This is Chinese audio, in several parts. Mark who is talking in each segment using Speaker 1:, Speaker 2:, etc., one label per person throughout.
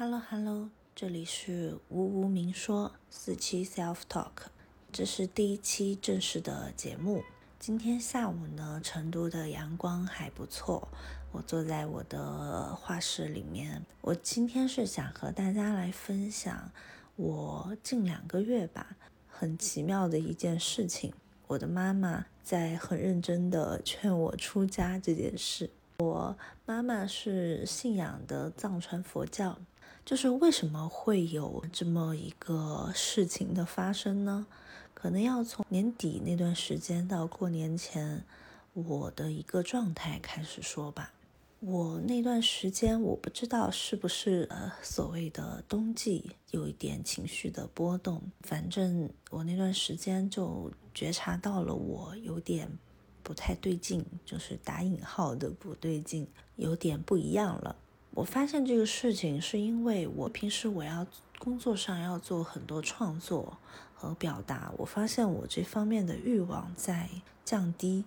Speaker 1: Hello Hello，这里是无无明说四期 Self Talk，这是第一期正式的节目。今天下午呢，成都的阳光还不错，我坐在我的画室里面。我今天是想和大家来分享我近两个月吧，很奇妙的一件事情。我的妈妈在很认真的劝我出家这件事。我妈妈是信仰的藏传佛教。就是为什么会有这么一个事情的发生呢？可能要从年底那段时间到过年前我的一个状态开始说吧。我那段时间我不知道是不是呃所谓的冬季有一点情绪的波动，反正我那段时间就觉察到了我有点不太对劲，就是打引号的不对劲，有点不一样了。我发现这个事情是因为我平时我要工作上要做很多创作和表达，我发现我这方面的欲望在降低，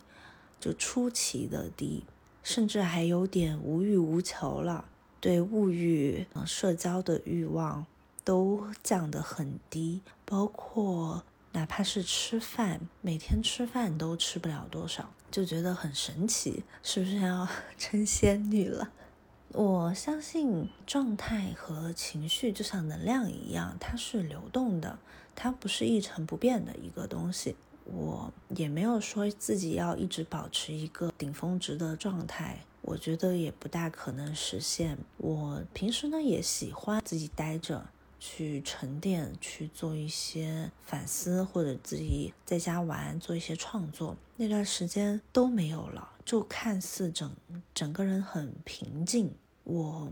Speaker 1: 就出奇的低，甚至还有点无欲无求了。对物欲、社交的欲望都降得很低，包括哪怕是吃饭，每天吃饭都吃不了多少，就觉得很神奇，是不是要 成仙女了？我相信状态和情绪就像能量一样，它是流动的，它不是一成不变的一个东西。我也没有说自己要一直保持一个顶峰值的状态，我觉得也不大可能实现。我平时呢也喜欢自己待着，去沉淀，去做一些反思，或者自己在家玩，做一些创作。那段时间都没有了，就看似整整个人很平静。我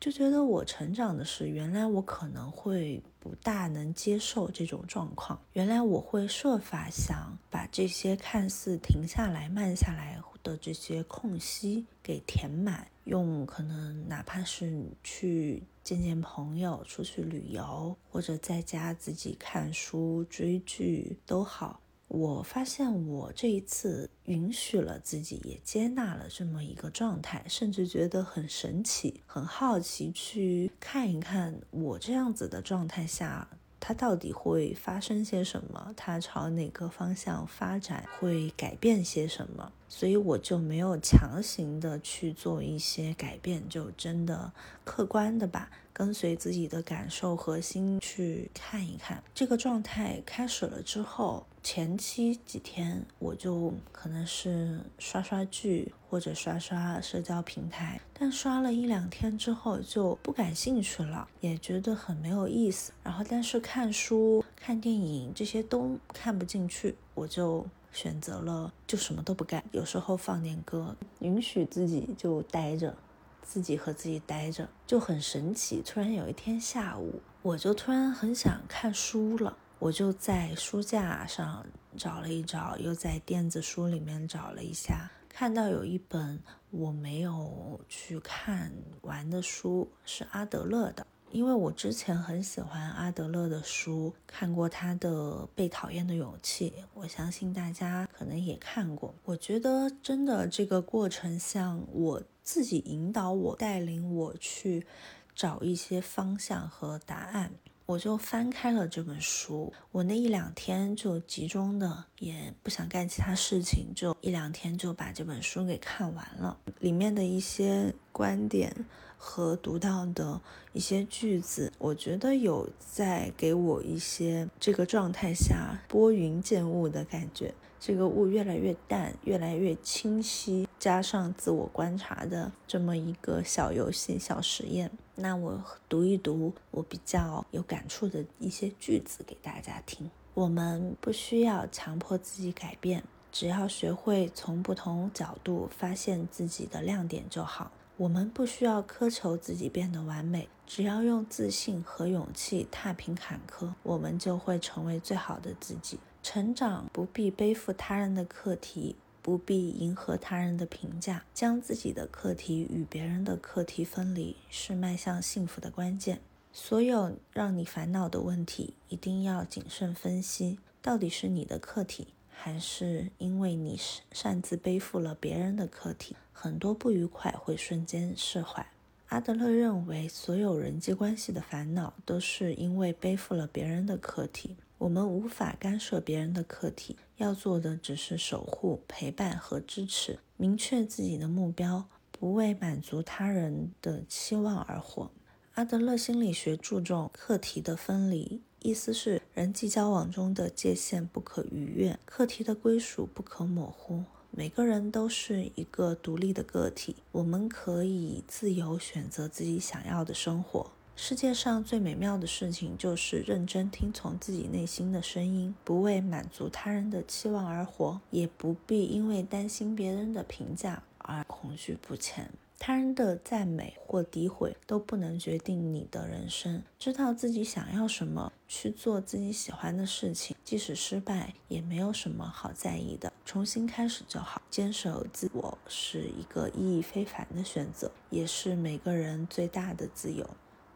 Speaker 1: 就觉得我成长的是，原来我可能会不大能接受这种状况，原来我会设法想把这些看似停下来、慢下来的这些空隙给填满，用可能哪怕是去见见朋友、出去旅游，或者在家自己看书、追剧都好。我发现我这一次允许了自己，也接纳了这么一个状态，甚至觉得很神奇、很好奇，去看一看我这样子的状态下，它到底会发生些什么，它朝哪个方向发展，会改变些什么。所以我就没有强行的去做一些改变，就真的客观的吧，跟随自己的感受和心去看一看这个状态开始了之后。前期几天我就可能是刷刷剧或者刷刷社交平台，但刷了一两天之后就不感兴趣了，也觉得很没有意思。然后但是看书、看电影这些都看不进去，我就选择了就什么都不干。有时候放点歌，允许自己就待着，自己和自己待着就很神奇。突然有一天下午，我就突然很想看书了。我就在书架上找了一找，又在电子书里面找了一下，看到有一本我没有去看完的书，是阿德勒的。因为我之前很喜欢阿德勒的书，看过他的《被讨厌的勇气》，我相信大家可能也看过。我觉得真的这个过程像我自己引导我、带领我去找一些方向和答案。我就翻开了这本书，我那一两天就集中的，也不想干其他事情，就一两天就把这本书给看完了。里面的一些观点和读到的一些句子，我觉得有在给我一些这个状态下拨云见雾的感觉。这个雾越来越淡，越来越清晰，加上自我观察的这么一个小游戏、小实验，那我读一读我比较有感触的一些句子给大家听。我们不需要强迫自己改变，只要学会从不同角度发现自己的亮点就好。我们不需要苛求自己变得完美，只要用自信和勇气踏平坎坷，我们就会成为最好的自己。成长不必背负他人的课题，不必迎合他人的评价，将自己的课题与别人的课题分离，是迈向幸福的关键。所有让你烦恼的问题，一定要谨慎分析，到底是你的课题，还是因为你擅自背负了别人的课题？很多不愉快会瞬间释怀。阿德勒认为，所有人际关系的烦恼都是因为背负了别人的课题。我们无法干涉别人的课题，要做的只是守护、陪伴和支持。明确自己的目标，不为满足他人的期望而活。阿德勒心理学注重课题的分离，意思是人际交往中的界限不可逾越，课题的归属不可模糊。每个人都是一个独立的个体，我们可以自由选择自己想要的生活。世界上最美妙的事情就是认真听从自己内心的声音，不为满足他人的期望而活，也不必因为担心别人的评价而恐惧不前。他人的赞美或诋毁都不能决定你的人生。知道自己想要什么，去做自己喜欢的事情，即使失败也没有什么好在意的。重新开始就好。坚守自我是一个意义非凡的选择，也是每个人最大的自由。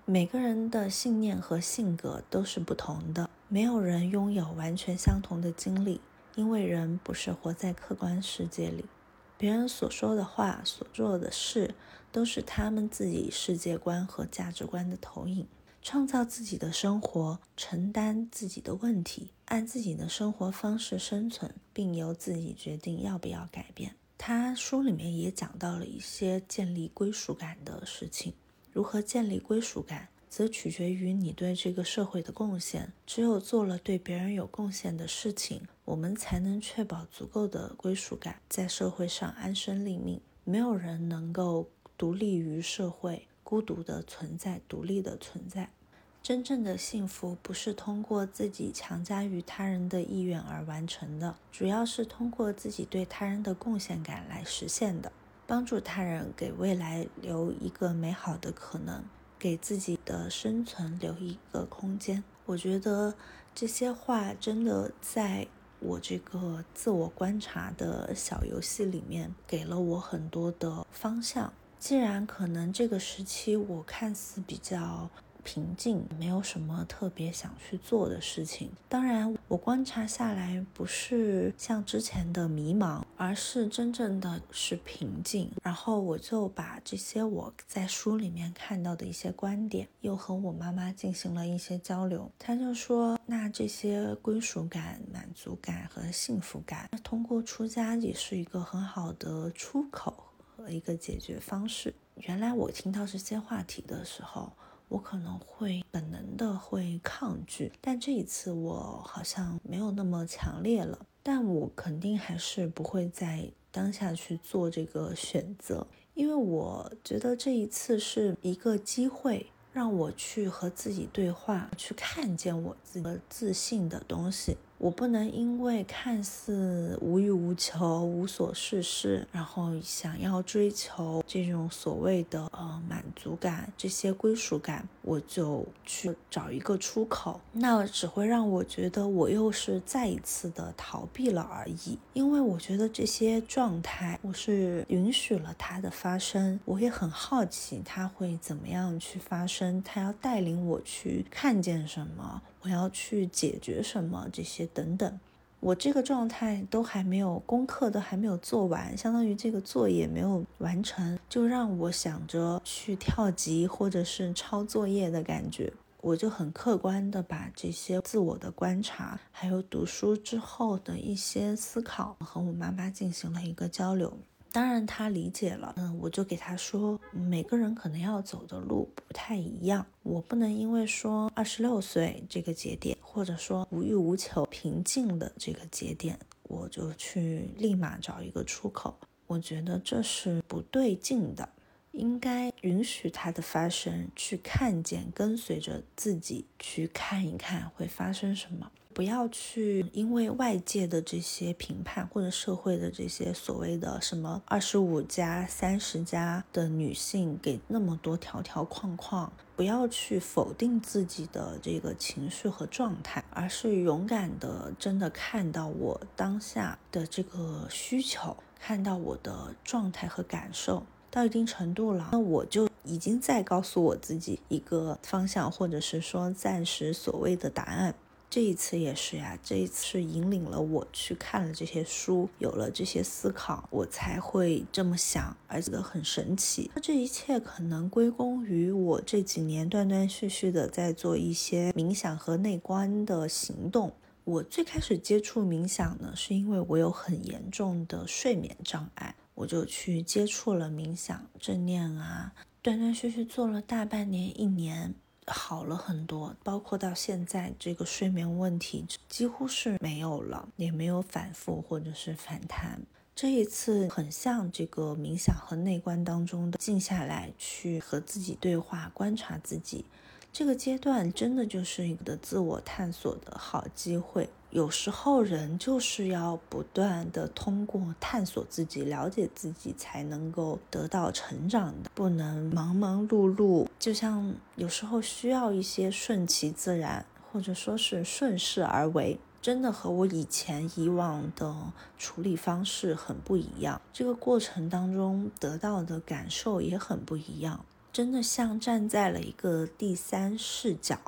Speaker 1: 每个人的信念和性格都是不同的，没有人拥有完全相同的经历，因为人不是活在客观世界里。别人所说的话、所做的事，都是他们自己世界观和价值观的投影。创造自己的生活，承担自己的问题，按自己的生活方式生存，并由自己决定要不要改变。他书里面也讲到了一些建立归属感的事情。如何建立归属感，则取决于你对这个社会的贡献。只有做了对别人有贡献的事情，我们才能确保足够的归属感，在社会上安身立命。没有人能够独立于社会，孤独的存在，独立的存在。真正的幸福不是通过自己强加于他人的意愿而完成的，主要是通过自己对他人的贡献感来实现的。帮助他人，给未来留一个美好的可能，给自己的生存留一个空间。我觉得这些话真的在我这个自我观察的小游戏里面，给了我很多的方向。既然可能这个时期我看似比较。平静，没有什么特别想去做的事情。当然，我观察下来不是像之前的迷茫，而是真正的是平静。然后我就把这些我在书里面看到的一些观点，又和我妈妈进行了一些交流。她就说：“那这些归属感、满足感和幸福感，通过出家也是一个很好的出口和一个解决方式。”原来我听到这些话题的时候。我可能会本能的会抗拒，但这一次我好像没有那么强烈了。但我肯定还是不会在当下去做这个选择，因为我觉得这一次是一个机会，让我去和自己对话，去看见我自己的自信的东西。我不能因为看似无欲无求、无所事事，然后想要追求这种所谓的呃满足感、这些归属感，我就去找一个出口，那只会让我觉得我又是再一次的逃避了而已。因为我觉得这些状态，我是允许了它的发生，我也很好奇它会怎么样去发生，它要带领我去看见什么。我要去解决什么？这些等等，我这个状态都还没有，功课都还没有做完，相当于这个作业没有完成，就让我想着去跳级或者是抄作业的感觉。我就很客观的把这些自我的观察，还有读书之后的一些思考，和我妈妈进行了一个交流。当然，他理解了。嗯，我就给他说，每个人可能要走的路不太一样。我不能因为说二十六岁这个节点，或者说无欲无求、平静的这个节点，我就去立马找一个出口。我觉得这是不对劲的，应该允许它的发生，去看见，跟随着自己去看一看会发生什么。不要去因为外界的这些评判，或者社会的这些所谓的什么二十五加、三十加的女性给那么多条条框框，不要去否定自己的这个情绪和状态，而是勇敢的真的看到我当下的这个需求，看到我的状态和感受到一定程度了，那我就已经在告诉我自己一个方向，或者是说暂时所谓的答案。这一次也是呀，这一次引领了我去看了这些书，有了这些思考，我才会这么想，而且很神奇。那这一切可能归功于我这几年断断续续的在做一些冥想和内观的行动。我最开始接触冥想呢，是因为我有很严重的睡眠障碍，我就去接触了冥想、正念啊，断断续续做了大半年、一年。好了很多，包括到现在这个睡眠问题几乎是没有了，也没有反复或者是反弹。这一次很像这个冥想和内观当中的静下来，去和自己对话，观察自己。这个阶段真的就是一个自我探索的好机会。有时候人就是要不断的通过探索自己、了解自己，才能够得到成长的。不能忙忙碌碌，就像有时候需要一些顺其自然，或者说是顺势而为。真的和我以前以往的处理方式很不一样。这个过程当中得到的感受也很不一样。真的像站在了一个第三视角，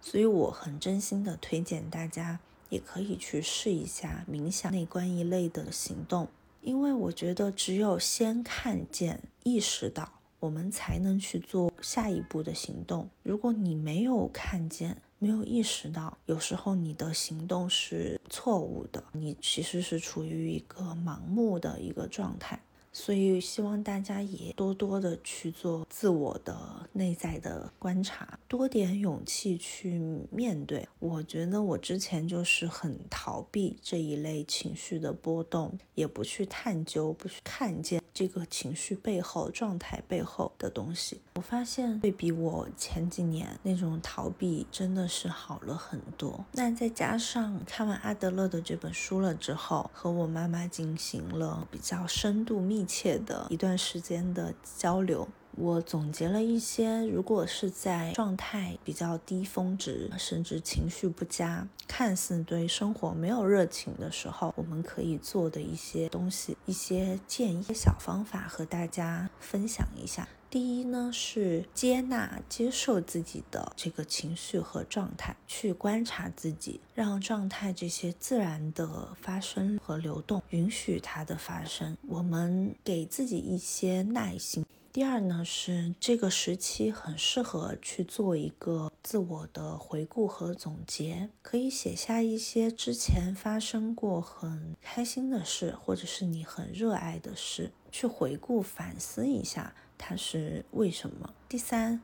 Speaker 1: 所以我很真心的推荐大家也可以去试一下冥想内观一类的行动，因为我觉得只有先看见、意识到，我们才能去做下一步的行动。如果你没有看见、没有意识到，有时候你的行动是错误的，你其实是处于一个盲目的一个状态。所以希望大家也多多的去做自我的内在的观察，多点勇气去面对。我觉得我之前就是很逃避这一类情绪的波动，也不去探究，不去看见这个情绪背后、状态背后的东西。我发现对比我前几年那种逃避，真的是好了很多。那再加上看完阿德勒的这本书了之后，和我妈妈进行了比较深度密。切的一段时间的交流，我总结了一些，如果是在状态比较低峰值，甚至情绪不佳，看似对生活没有热情的时候，我们可以做的一些东西、一些建议、小方法，和大家分享一下。第一呢，是接纳、接受自己的这个情绪和状态，去观察自己，让状态这些自然的发生和流动，允许它的发生。我们给自己一些耐心。第二呢，是这个时期很适合去做一个自我的回顾和总结，可以写下一些之前发生过很开心的事，或者是你很热爱的事，去回顾反思一下。它是为什么？第三，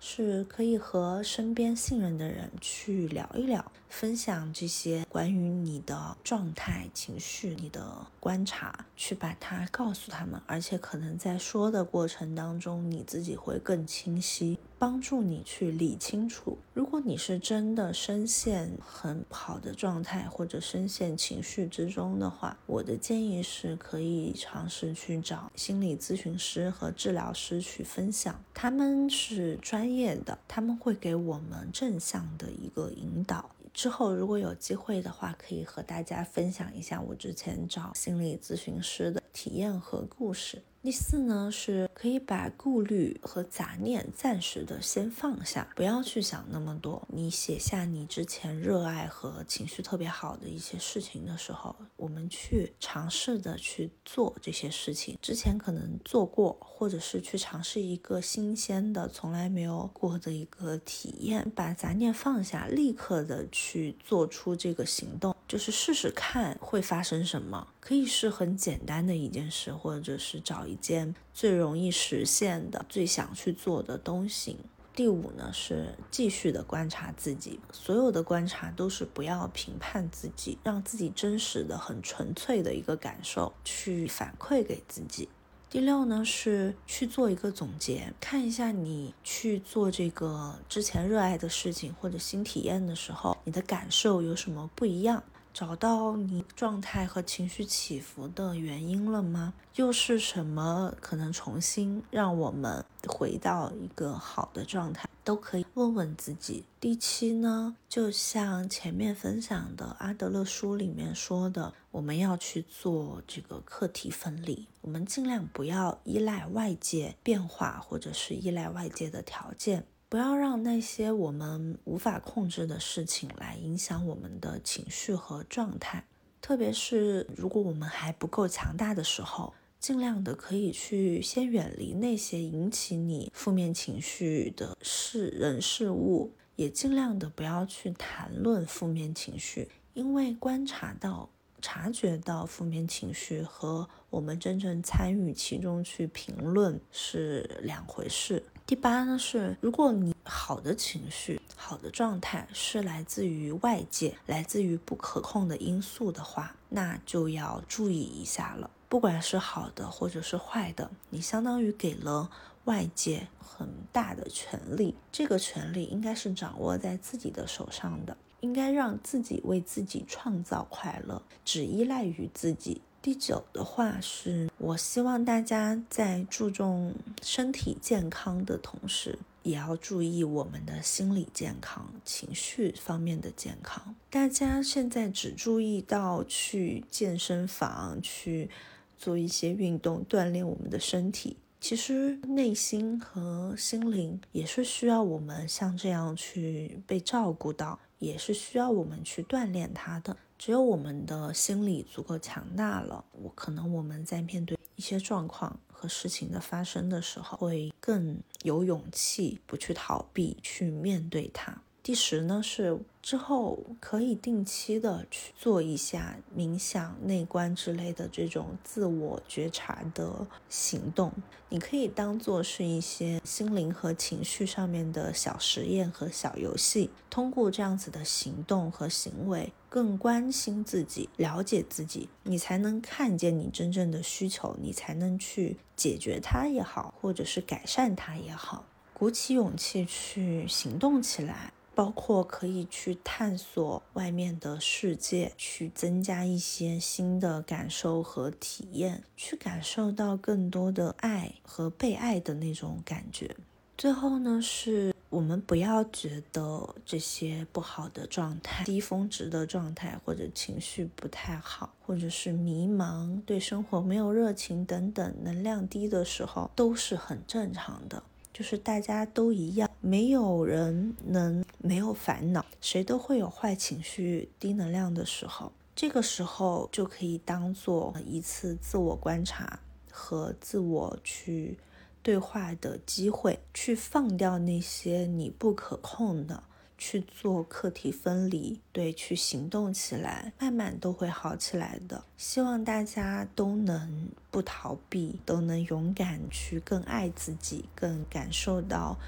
Speaker 1: 是可以和身边信任的人去聊一聊，分享这些关于你的状态、情绪、你的观察，去把它告诉他们，而且可能在说的过程当中，你自己会更清晰。帮助你去理清楚，如果你是真的深陷很好的状态，或者深陷情绪之中的话，我的建议是可以尝试去找心理咨询师和治疗师去分享，他们是专业的，他们会给我们正向的一个引导。之后如果有机会的话，可以和大家分享一下我之前找心理咨询师的体验和故事。第四呢，是可以把顾虑和杂念暂时的先放下，不要去想那么多。你写下你之前热爱和情绪特别好的一些事情的时候，我们去尝试的去做这些事情。之前可能做过，或者是去尝试一个新鲜的、从来没有过的一个体验，把杂念放下，立刻的去做出这个行动。就是试试看会发生什么，可以是很简单的一件事，或者是找一件最容易实现的、最想去做的东西。第五呢是继续的观察自己，所有的观察都是不要评判自己，让自己真实的、很纯粹的一个感受去反馈给自己。第六呢是去做一个总结，看一下你去做这个之前热爱的事情或者新体验的时候，你的感受有什么不一样。找到你状态和情绪起伏的原因了吗？又是什么可能重新让我们回到一个好的状态？都可以问问自己。第七呢，就像前面分享的阿德勒书里面说的，我们要去做这个课题分离，我们尽量不要依赖外界变化，或者是依赖外界的条件。不要让那些我们无法控制的事情来影响我们的情绪和状态。特别是如果我们还不够强大的时候，尽量的可以去先远离那些引起你负面情绪的事、人、事物，也尽量的不要去谈论负面情绪，因为观察到。察觉到负面情绪和我们真正参与其中去评论是两回事。第八呢是，如果你好的情绪、好的状态是来自于外界、来自于不可控的因素的话，那就要注意一下了。不管是好的或者是坏的，你相当于给了外界很大的权利，这个权利应该是掌握在自己的手上的。应该让自己为自己创造快乐，只依赖于自己。第九的话是，我希望大家在注重身体健康的同时，也要注意我们的心理健康、情绪方面的健康。大家现在只注意到去健身房去做一些运动，锻炼我们的身体。其实内心和心灵也是需要我们像这样去被照顾到。也是需要我们去锻炼它的。只有我们的心理足够强大了，我可能我们在面对一些状况和事情的发生的时候，会更有勇气，不去逃避，去面对它。第十呢是之后可以定期的去做一下冥想、内观之类的这种自我觉察的行动，你可以当做是一些心灵和情绪上面的小实验和小游戏。通过这样子的行动和行为，更关心自己、了解自己，你才能看见你真正的需求，你才能去解决它也好，或者是改善它也好，鼓起勇气去行动起来。包括可以去探索外面的世界，去增加一些新的感受和体验，去感受到更多的爱和被爱的那种感觉。最后呢，是我们不要觉得这些不好的状态、低峰值的状态，或者情绪不太好，或者是迷茫、对生活没有热情等等，能量低的时候，都是很正常的。就是大家都一样，没有人能没有烦恼，谁都会有坏情绪、低能量的时候。这个时候就可以当做一次自我观察和自我去对话的机会，去放掉那些你不可控的。去做课题分离，对，去行动起来，慢慢都会好起来的。希望大家都能不逃避，都能勇敢去更爱自己，更感受到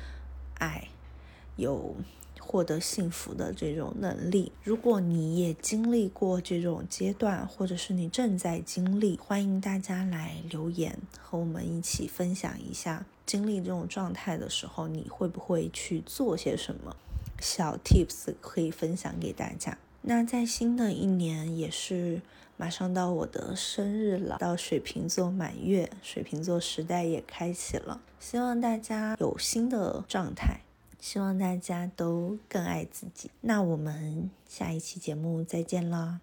Speaker 1: 爱，有获得幸福的这种能力。如果你也经历过这种阶段，或者是你正在经历，欢迎大家来留言和我们一起分享一下，经历这种状态的时候，你会不会去做些什么？小 tips 可以分享给大家。那在新的一年，也是马上到我的生日了，到水瓶座满月，水瓶座时代也开启了。希望大家有新的状态，希望大家都更爱自己。那我们下一期节目再见啦！